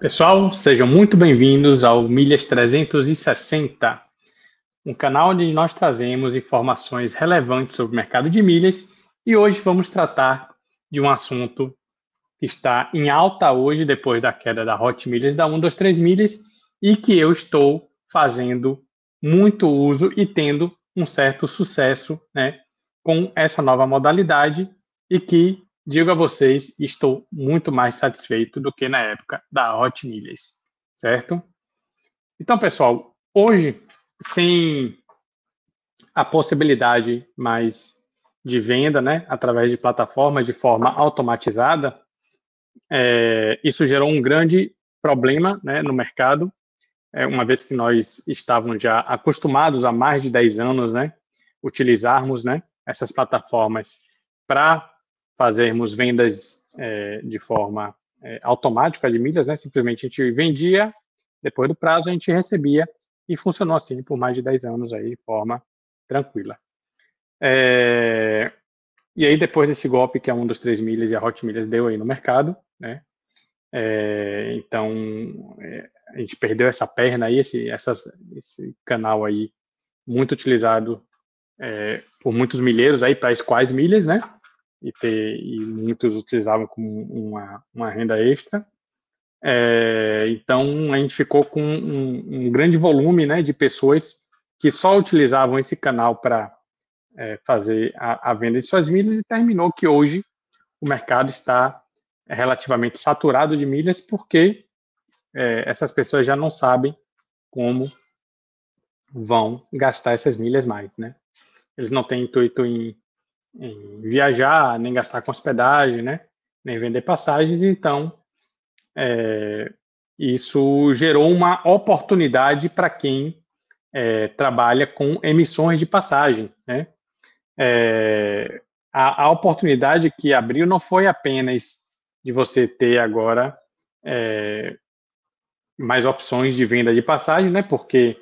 Pessoal, sejam muito bem-vindos ao Milhas 360, um canal onde nós trazemos informações relevantes sobre o mercado de milhas e hoje vamos tratar de um assunto que está em alta hoje depois da queda da Hot Milhas da 123 Milhas e que eu estou fazendo muito uso e tendo um certo sucesso né, com essa nova modalidade e que digo a vocês, estou muito mais satisfeito do que na época da Hot Milhas, certo? Então, pessoal, hoje, sem a possibilidade mais de venda, né, através de plataformas de forma automatizada, é, isso gerou um grande problema né, no mercado, é, uma vez que nós estávamos já acostumados há mais de 10 anos, né, utilizarmos né, essas plataformas para fazermos vendas é, de forma é, automática de milhas, né? Simplesmente a gente vendia, depois do prazo a gente recebia e funcionou assim por mais de 10 anos aí, de forma tranquila. É, e aí depois desse golpe que é um dos três milhas e a Hot Milhas deu aí no mercado, né? É, então é, a gente perdeu essa perna aí, esse, essas, esse canal aí muito utilizado é, por muitos milheiros aí para as quais milhas, né? E, ter, e muitos utilizavam como uma, uma renda extra. É, então, a gente ficou com um, um, grande volume né, de pessoas que só utilizavam esse canal para é, fazer a, a, venda de suas milhas e terminou que hoje o mercado está relativamente saturado de milhas porque é, essas pessoas já não sabem como vão gastar essas milhas mais, né? Eles não têm intuito em em viajar, nem gastar com hospedagem, né? Nem vender passagens. Então, é, isso gerou uma oportunidade para quem é, trabalha com emissões de passagem, né? É, a, a, oportunidade que abriu não foi apenas de você ter agora é, mais opções de venda de passagem, né? Porque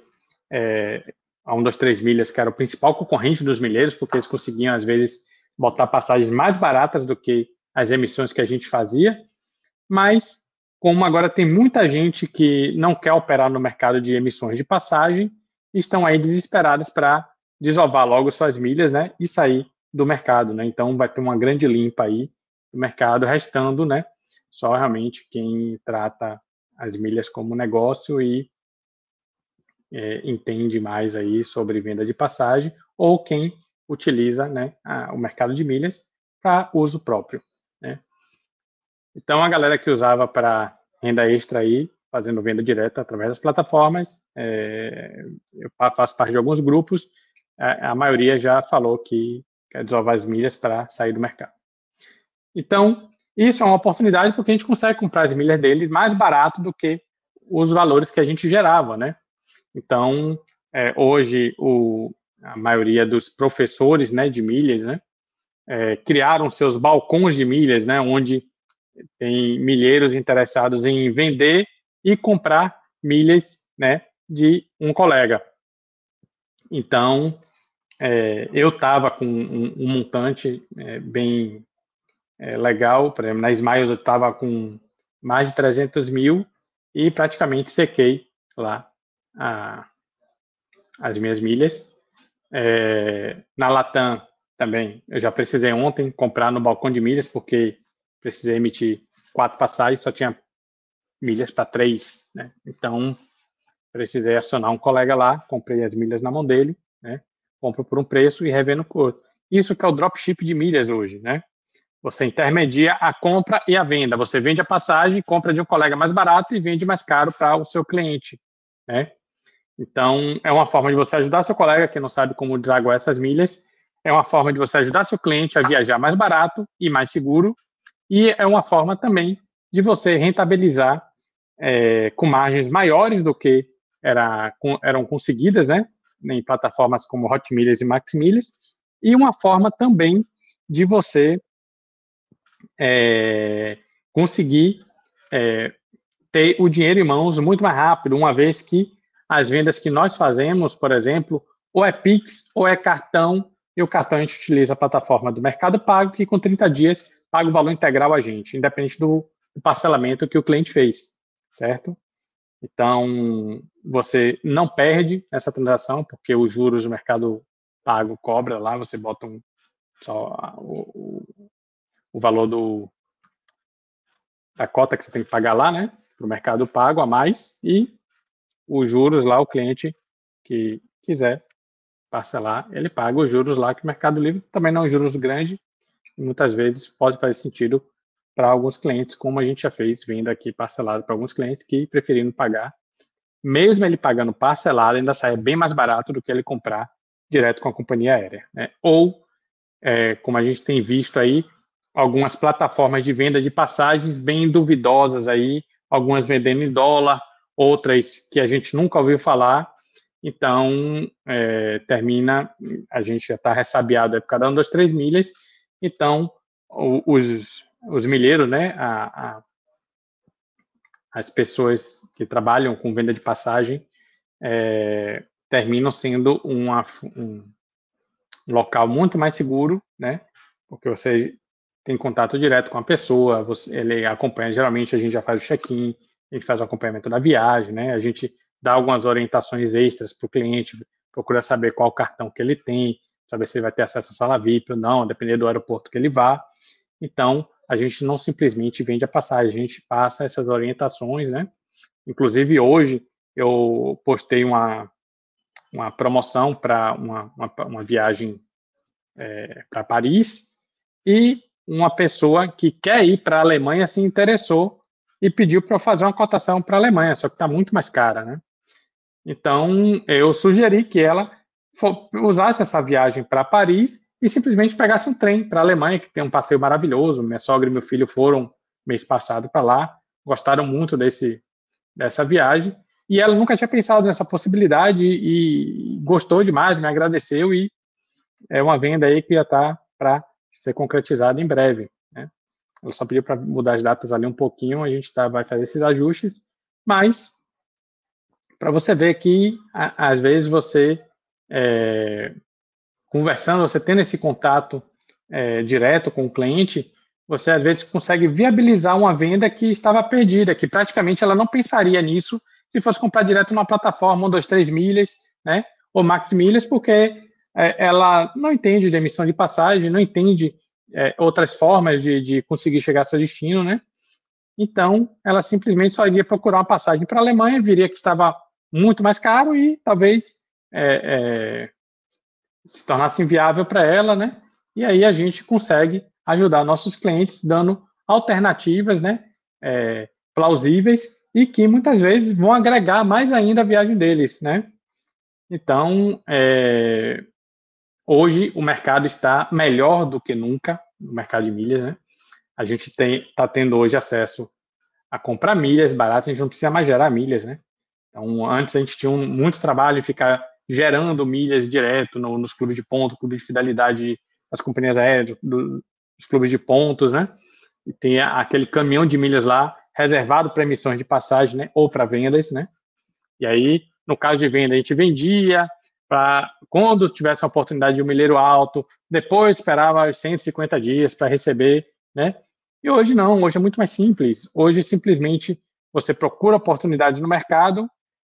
é, a um das três milhas, que era o principal concorrente dos milheiros, porque eles conseguiam, às vezes, botar passagens mais baratas do que as emissões que a gente fazia. Mas, como agora tem muita gente que não quer operar no mercado de emissões de passagem, estão aí desesperadas para desovar logo suas milhas né, e sair do mercado. Né? Então, vai ter uma grande limpa aí do mercado, restando né, só realmente quem trata as milhas como negócio e é, entende mais aí sobre venda de passagem ou quem utiliza né, a, o mercado de milhas para uso próprio. Né? Então, a galera que usava para renda extra aí, fazendo venda direta através das plataformas, é, eu faço parte de alguns grupos, a, a maioria já falou que quer desovar as milhas para sair do mercado. Então, isso é uma oportunidade porque a gente consegue comprar as milhas deles mais barato do que os valores que a gente gerava, né? Então, é, hoje, o, a maioria dos professores né, de milhas né, é, criaram seus balcões de milhas, né, onde tem milheiros interessados em vender e comprar milhas né, de um colega. Então, é, eu estava com um, um montante é, bem é, legal, por exemplo, na Smiles eu estava com mais de 300 mil e praticamente sequei lá a, as minhas milhas. É, na Latam também, eu já precisei ontem comprar no balcão de milhas, porque precisei emitir quatro passagens, só tinha milhas para três, né? Então, precisei acionar um colega lá, comprei as milhas na mão dele, né? Compro por um preço e revendo por outro. Isso que é o dropship de milhas hoje, né? Você intermedia a compra e a venda. Você vende a passagem, compra de um colega mais barato e vende mais caro para o seu cliente, né? Então, é uma forma de você ajudar seu colega que não sabe como desaguar essas milhas, é uma forma de você ajudar seu cliente a viajar mais barato e mais seguro, e é uma forma também de você rentabilizar é, com margens maiores do que era, com, eram conseguidas, né, em plataformas como Hot Milhas e Max Milhas, e uma forma também de você é, conseguir é, ter o dinheiro em mãos muito mais rápido, uma vez que as vendas que nós fazemos, por exemplo, ou é Pix ou é cartão, e o cartão a gente utiliza a plataforma do Mercado Pago, que com 30 dias paga o valor integral a gente, independente do, parcelamento que o cliente fez. certo? Então, você não perde essa transação, porque os juros do mercado pago cobra lá, você bota um, só o, o valor do, da cota que você tem que pagar lá, né? Para o mercado pago a mais e os juros lá, o cliente que quiser parcelar, ele paga os juros lá que o Mercado Livre também não é um juros grande muitas vezes pode fazer sentido para alguns clientes, como a gente já fez vindo aqui parcelado para alguns clientes que preferindo pagar, mesmo ele pagando parcelado, ainda sai bem mais barato do que ele comprar direto com a companhia aérea. Né? Ou, é, como a gente tem visto aí, algumas plataformas de venda de passagens bem duvidosas aí, algumas vendendo em dólar, outras que a gente nunca ouviu falar. Então, é, termina, a gente já está ressabiado por cada um das três milhas. Então, os, os milheiros, né, a, a, as pessoas que trabalham com venda de passagem, é, terminam sendo uma, um local muito mais seguro, né, porque você tem contato direto com a pessoa, você, ele acompanha, geralmente a gente já faz o check-in, a gente faz o acompanhamento da viagem, né? A gente dá algumas orientações extras para o cliente, procura saber qual cartão que ele tem, saber se ele vai ter acesso à sala VIP ou não, dependendo do aeroporto que ele vá. Então, a gente não simplesmente vende a passagem, a gente passa essas orientações, né? Inclusive, hoje eu postei uma, uma promoção para uma, uma, uma, viagem é, para Paris e uma pessoa que quer ir para a Alemanha se interessou e pediu para eu fazer uma cotação para a Alemanha, só que está muito mais cara, né? Então, eu sugeri que ela usasse essa viagem para Paris e simplesmente pegasse um trem para a Alemanha, que tem um passeio maravilhoso. Minha sogra e meu filho foram mês passado para lá, gostaram muito desse, dessa viagem, e ela nunca tinha pensado nessa possibilidade e gostou demais, me agradeceu, e é uma venda aí que já está para ser concretizada em breve. Ela só pediu para mudar as datas ali um pouquinho, a gente tá, vai fazer esses ajustes, mas para você ver que a, às vezes você é, conversando, você tendo esse contato é, direto com o cliente, você às vezes consegue viabilizar uma venda que estava perdida, que praticamente ela não pensaria nisso se fosse comprar direto numa plataforma, um, dois, três milhas, né? Ou max milhas, porque é, ela não entende de emissão de passagem, não entende é, outras formas de, de, conseguir chegar ao seu destino, né? Então, ela simplesmente só iria procurar uma passagem para a Alemanha, viria que estava muito mais caro e talvez é, é se tornasse inviável para ela, né? E aí a gente consegue ajudar nossos clientes dando alternativas, né? É, plausíveis e que muitas vezes vão agregar mais ainda a viagem deles, né? Então, é, Hoje o mercado está melhor do que nunca, no mercado de milhas, né? A gente está tendo hoje acesso a comprar milhas baratas, a gente não precisa mais gerar milhas, né? Então, antes a gente tinha um, muito trabalho em ficar gerando milhas direto no, nos clubes de ponto, clube de fidelidade das companhias aéreas, do, dos clubes de pontos, né? E tem aquele caminhão de milhas lá reservado para emissões de passagem, né? Ou para vendas, né? E aí, no caso de venda, a gente vendia, para quando tivesse a oportunidade de um milheiro alto, depois esperava 150 dias para receber, né? E hoje não, hoje é muito mais simples. Hoje simplesmente você procura oportunidades no mercado,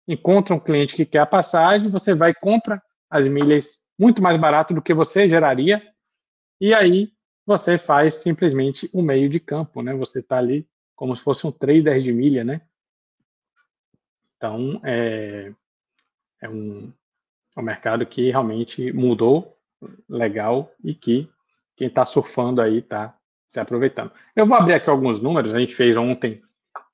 encontra um cliente que quer a passagem, você vai e compra as milhas muito mais barato do que você geraria, e aí você faz simplesmente o um meio de campo, né? Você está ali como se fosse um trader de milha, né? Então, é, é um, é um mercado que realmente mudou legal e que quem está surfando aí está se aproveitando. Eu vou abrir aqui alguns números. A gente fez ontem,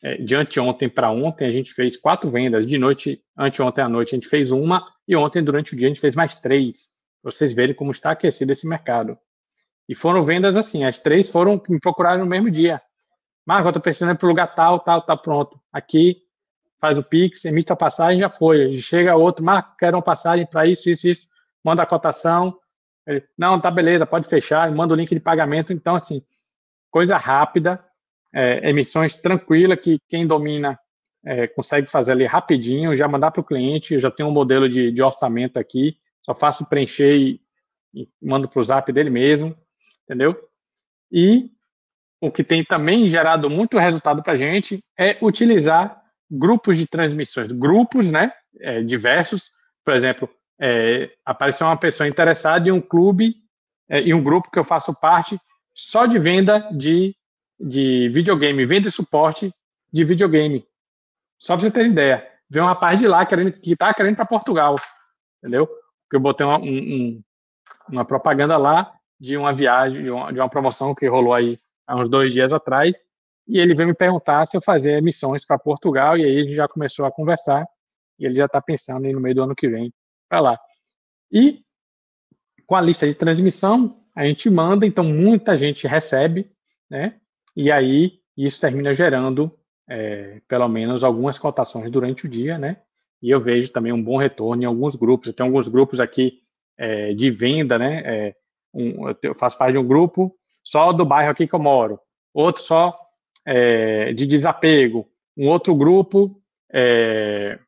é, de anteontem para ontem, a gente fez quatro vendas. De noite, anteontem à noite, a gente fez uma e ontem, durante o dia, a gente fez mais três. Vocês verem como está aquecido esse mercado. E foram vendas assim, as três foram me procuraram no mesmo dia. Marco, eu estou precisando ir para o lugar tal, tal, tá pronto. Aqui faz o Pix, emite a passagem, já foi. Chega outro, Marco, quero uma passagem para isso, isso, isso, manda a cotação. Ele, não, tá beleza, pode fechar, manda o link de pagamento. Então, assim, coisa rápida, é, emissões tranquila, que quem domina é, consegue fazer ali rapidinho, já mandar para o cliente, eu já tenho um modelo de, de orçamento aqui, só faço preencher e, e mando para o zap dele mesmo, entendeu? E o que tem também gerado muito resultado para a gente é utilizar grupos de transmissões, grupos, né, é, diversos. Por exemplo, é, apareceu uma pessoa interessada em um clube, é, em um grupo que eu faço parte, só de venda de, de videogame, venda e suporte de videogame. Só para você ter ideia. Vem uma parte de lá querendo, que está querendo para Portugal, entendeu? Porque eu botei uma, um, uma propaganda lá de uma viagem, de uma, de uma promoção que rolou aí há uns dois dias atrás, e ele veio me perguntar se eu fazia missões para Portugal, e aí a gente já começou a conversar, e ele já está pensando em no meio do ano que vem para lá. E com a lista de transmissão, a gente manda, então muita gente recebe, né? E aí isso termina gerando é, pelo menos algumas cotações durante o dia, né? E eu vejo também um bom retorno em alguns grupos. Eu tenho alguns grupos aqui é, de venda, né? É, um, eu faço parte de um grupo só do bairro aqui que eu moro, outro só é, de desapego, um outro grupo é,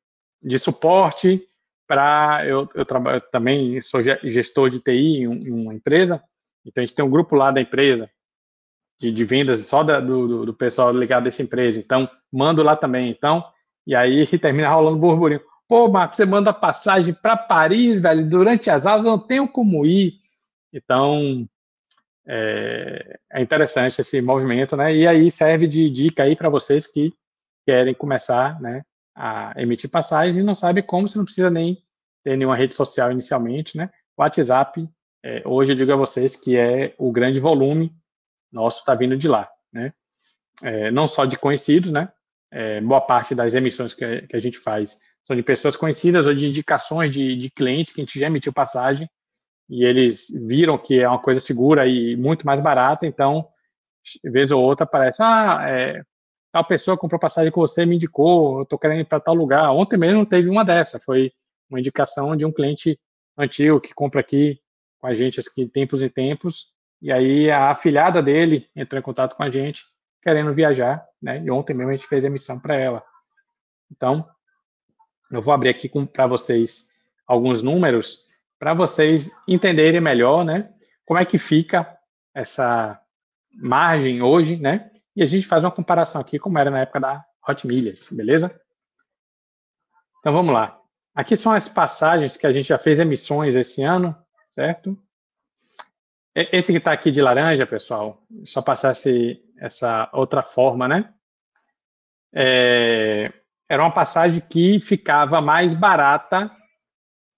de suporte para eu, eu trabalho também sou gestor de TI em, uma empresa, então a gente tem um grupo lá da empresa de, de vendas só da, do, do, pessoal ligado a essa empresa, então mando lá também, então e aí termina rolando burburinho. Pô, Marcos, você manda passagem para Paris, velho, durante as aulas eu não tenho como ir. Então, é, é, interessante esse movimento, né? E aí serve de dica aí para vocês que querem começar, né, a emitir passagens e não sabe como, você não precisa nem ter nenhuma rede social inicialmente, né? WhatsApp, é, hoje eu digo a vocês que é o grande volume nosso está vindo de lá, né? É, não só de conhecidos, né? É, boa parte das emissões que, que, a gente faz são de pessoas conhecidas ou de indicações de, de clientes que a gente já emitiu passagem e eles viram que é uma coisa segura e muito mais barata, então, vez ou outra aparece, ah, é, tal pessoa comprou passagem com você, me indicou, eu estou querendo ir para tal lugar. Ontem mesmo teve uma dessa, foi uma indicação de um cliente antigo que compra aqui com a gente aqui tempos em tempos, e aí a afilhada dele entrou em contato com a gente querendo viajar, né? E ontem mesmo a gente fez a missão para ela. Então, eu vou abrir aqui para vocês alguns números para vocês entenderem melhor, né, como é que fica essa margem hoje, né, e a gente faz uma comparação aqui como era na época da Hot Milhas, beleza? Então vamos lá. Aqui são as passagens que a gente já fez emissões esse ano, certo? Esse que está aqui de laranja, pessoal, só passar esse, essa outra forma, né? É, era uma passagem que ficava mais barata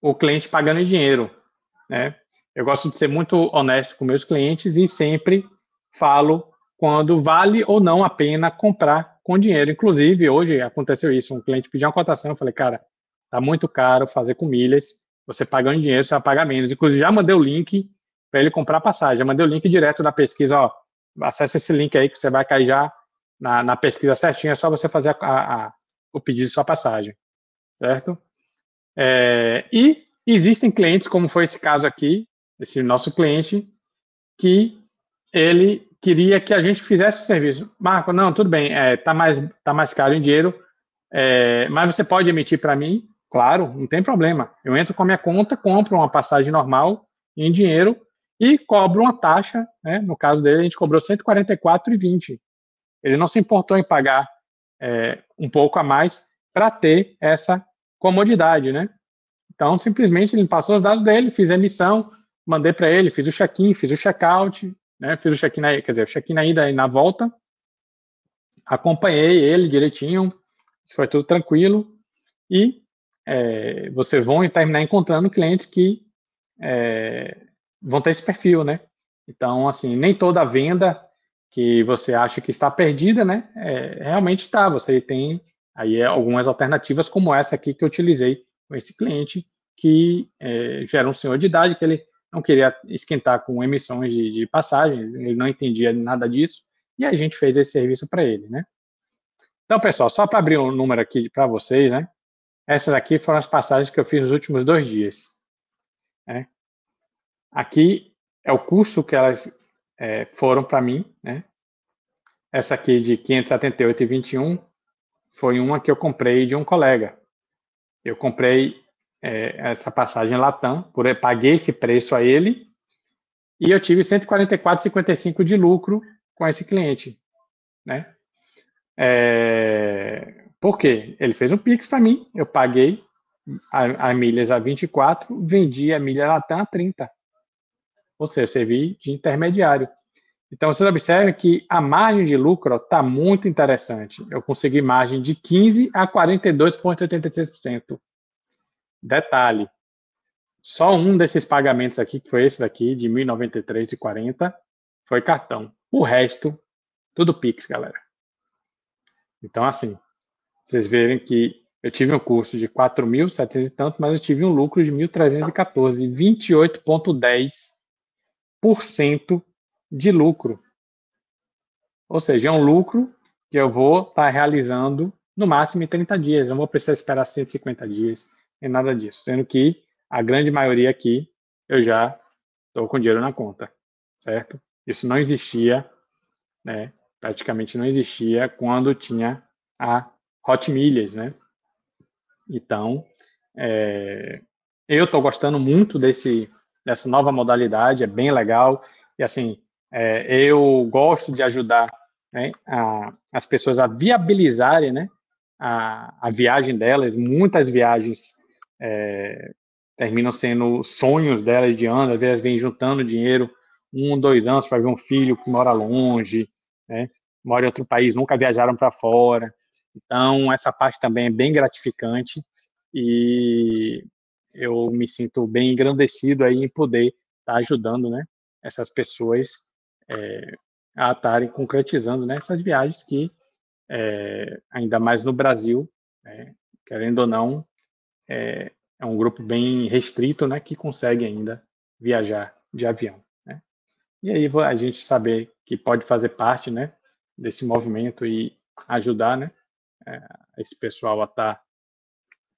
o cliente pagando em dinheiro, né? Eu gosto de ser muito honesto com meus clientes e sempre falo quando vale ou não a pena comprar com dinheiro. Inclusive, hoje aconteceu isso, um cliente pediu uma cotação, eu falei, cara, tá muito caro fazer com milhas, você pagando em dinheiro, você vai pagar menos. Inclusive, já mandei o link para ele comprar a passagem, já mandei o link direto da pesquisa, ó, acessa esse link aí que você vai cair já na, na pesquisa certinha, é só você fazer a, a, a, o pedido de sua passagem, certo? É, e existem clientes, como foi esse caso aqui, esse nosso cliente, que ele queria que a gente fizesse o serviço. Marco, não, tudo bem, é, tá, mais, tá mais caro em dinheiro, é, mas você pode emitir para mim? Claro, não tem problema. Eu entro com a minha conta, compro uma passagem normal em dinheiro e cobro uma taxa, né? no caso dele, a gente cobrou R$ 144,20. Ele não se importou em pagar é, um pouco a mais para ter essa comodidade, né? Então, simplesmente ele passou os dados dele, fiz a emissão, mandei para ele, fiz o check-in, fiz o check-out, né? Fiz o check-in, quer dizer, o check-in na ida e na volta. Acompanhei ele direitinho, foi tudo tranquilo. E é, vocês vão terminar encontrando clientes que é, vão ter esse perfil, né? Então, assim, nem toda venda que você acha que está perdida, né? É, realmente está. Você tem Aí é algumas alternativas como essa aqui que eu utilizei com esse cliente, que é, já era um senhor de idade, que ele não queria esquentar com emissões de, de passagem, ele não entendia nada disso, e a gente fez esse serviço para ele, né? Então, pessoal, só para abrir um número aqui para vocês, né? Essas aqui foram as passagens que eu fiz nos últimos dois dias. Né? Aqui é o custo que elas é, foram para mim, né? Essa aqui de 578,21 foi uma que eu comprei de um colega. Eu comprei é, essa passagem Latam, por, paguei esse preço a ele e eu tive 144,55 de lucro com esse cliente, né? É, Por quê? Ele fez um Pix para mim, eu paguei a, a milhas a 24, vendi a milha Latam a 30. Ou seja, servi de intermediário. Então, vocês observam que a margem de lucro está muito interessante. Eu consegui margem de 15% a 42,86%. Detalhe, só um desses pagamentos aqui, que foi esse daqui, de R$ 1.093,40, foi cartão. O resto, tudo Pix, galera. Então, assim, vocês verem que eu tive um custo de 4.700 e tanto, mas eu tive um lucro de 1.314, 28,10% de lucro. Ou seja, é um lucro que eu vou estar tá realizando no máximo em 30 dias. Não vou precisar esperar 150 dias, nem nada disso. Sendo que a grande maioria aqui eu já estou com dinheiro na conta, certo? Isso não existia, né? praticamente não existia quando tinha a Hot Milhas, né? Então, é, eu estou gostando muito desse, dessa nova modalidade, é bem legal. E assim, é, eu gosto de ajudar né, a, as pessoas a viabilizarem né, a, a viagem delas. Muitas viagens é, terminam sendo sonhos delas de anos, às vezes vêm juntando dinheiro um, dois anos para ver um filho que mora longe, né, mora em outro país, nunca viajaram para fora. Então, essa parte também é bem gratificante e eu me sinto bem engrandecido aí em poder estar tá ajudando, né, essas pessoas é, a estarem concretizando né, essas viagens que, é, ainda mais no Brasil, é, querendo ou não, é, é, um grupo bem restrito né, que consegue ainda viajar de avião. Né? E aí a gente saber que pode fazer parte né, desse movimento e ajudar né, é, esse pessoal a estar tá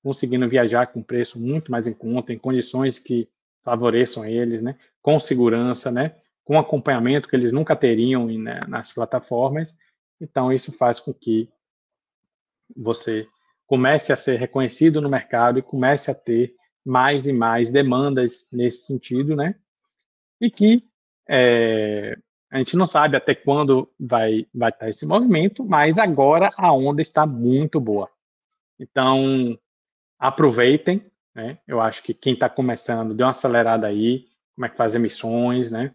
conseguindo viajar com preço muito mais em conta, em condições que favoreçam eles, né, com segurança, né, com acompanhamento que eles nunca teriam né, nas plataformas. Então, isso faz com que você comece a ser reconhecido no mercado e comece a ter mais e mais demandas nesse sentido, né? E que é, a gente não sabe até quando vai, vai estar esse movimento, mas agora a onda está muito boa. Então, aproveitem, né? Eu acho que quem está começando, dê uma acelerada aí, como é que faz emissões, né?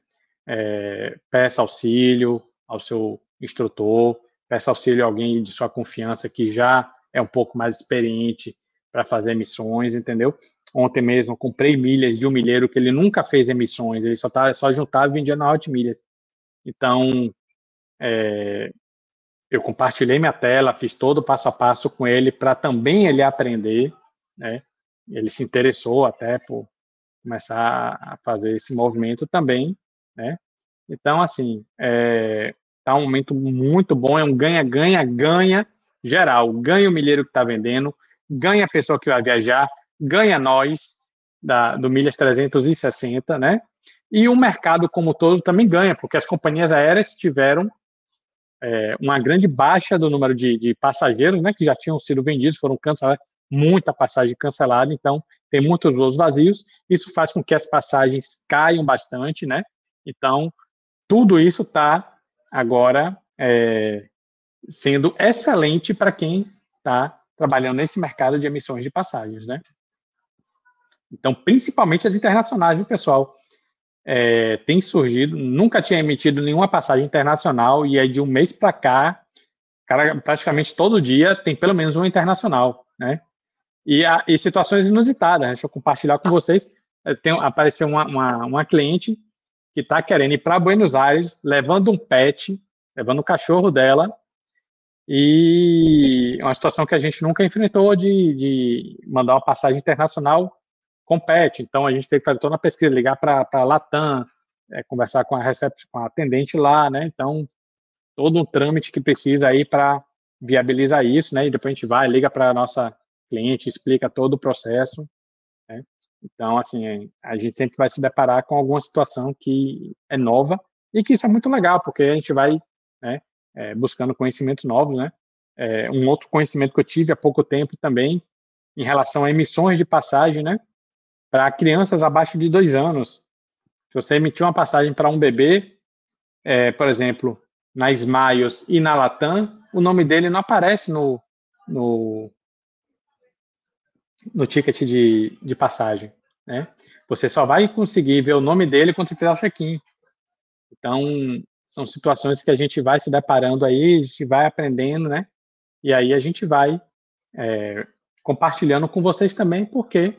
É, peça auxílio ao seu instrutor, peça auxílio a alguém de sua confiança que já é um pouco mais experiente para fazer emissões, entendeu? Ontem mesmo comprei milhas de um milheiro que ele nunca fez emissões, ele só tá só juntava e vendia na Hot Milhas. Então, é, eu compartilhei minha tela, fiz todo o passo a passo com ele para também ele aprender, né? Ele se interessou até por começar a fazer esse movimento também né? Então, assim, é, tá um momento muito bom, é um ganha-ganha, ganha geral. Ganha o milheiro que está vendendo, ganha a pessoa que vai viajar, ganha nós, da, do Milhas 360, né? E o mercado como todo também ganha, porque as companhias aéreas tiveram é, uma grande baixa do número de, de, passageiros, né, que já tinham sido vendidos, foram cancelados, muita passagem cancelada, então tem muitos voos vazios, isso faz com que as passagens caiam bastante, né, então, tudo isso está agora é, sendo excelente para quem está trabalhando nesse mercado de emissões de passagens, né? Então, principalmente as internacionais, viu, pessoal? É, tem surgido, nunca tinha emitido nenhuma passagem internacional e aí de um mês para cá, cara, praticamente todo dia tem pelo menos uma internacional, né? E, a, e situações inusitadas, deixa eu compartilhar com vocês. Tem, apareceu uma, uma, uma cliente que está querendo ir para Buenos Aires, levando um pet, levando o cachorro dela, e é uma situação que a gente nunca enfrentou de, de mandar uma passagem internacional com pet. Então a gente teve que fazer toda uma pesquisa, ligar para a Latam, é, conversar com a, recept, com a atendente lá, né? Então, todo um trâmite que precisa aí para viabilizar isso, né? E depois a gente vai, liga para a nossa cliente, explica todo o processo. Então, assim, a gente sempre vai se deparar com alguma situação que é nova e que isso é muito legal, porque a gente vai né, é, buscando conhecimentos novos, né? É, um outro conhecimento que eu tive há pouco tempo também, em relação a emissões de passagem, né? Para crianças abaixo de dois anos. Se você emitir uma passagem para um bebê, é, por exemplo, na Smiles e na Latam, o nome dele não aparece no, no, no ticket de, de passagem, né? Você só vai conseguir ver o nome dele quando você fizer o check-in. Então, são situações que a gente vai se deparando aí, a gente vai aprendendo, né? E aí a gente vai é, compartilhando com vocês também, porque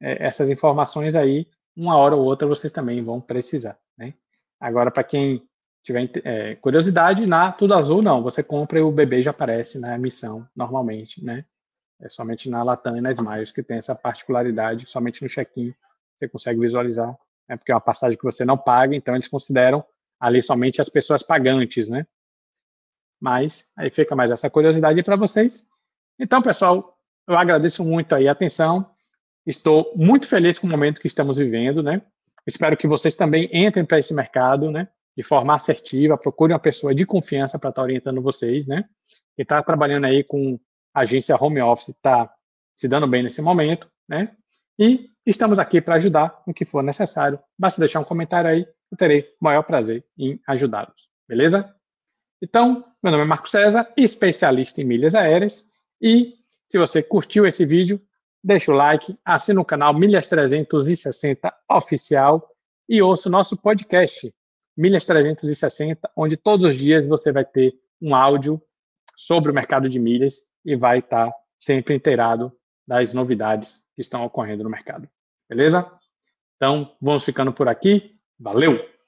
é, essas informações aí, uma hora ou outra, vocês também vão precisar, né? Agora, para quem tiver é, curiosidade, na Tudo Azul, não. Você compra e o bebê já aparece na emissão, normalmente, né? É somente na Latam e na Smiles que tem essa particularidade, somente no check-in você consegue visualizar, né? porque é uma passagem que você não paga, então eles consideram ali somente as pessoas pagantes, né? Mas aí fica mais essa curiosidade para vocês. Então, pessoal, eu agradeço muito aí a atenção. Estou muito feliz com o momento que estamos vivendo, né? Espero que vocês também entrem para esse mercado, né? De forma assertiva, procure uma pessoa de confiança para estar tá orientando vocês, né? Quem está trabalhando aí com agência home office está se dando bem nesse momento, né? E estamos aqui para ajudar no que for necessário. Basta deixar um comentário aí, eu terei o maior prazer em ajudá-los. Beleza? Então, meu nome é Marco César, especialista em milhas aéreas. E se você curtiu esse vídeo, deixa o like, assina o canal Milhas 360 Oficial e ouça o nosso podcast Milhas 360, onde todos os dias você vai ter um áudio sobre o mercado de milhas e vai estar sempre inteirado das novidades que estão ocorrendo no mercado. Beleza? Então, vamos ficando por aqui. Valeu!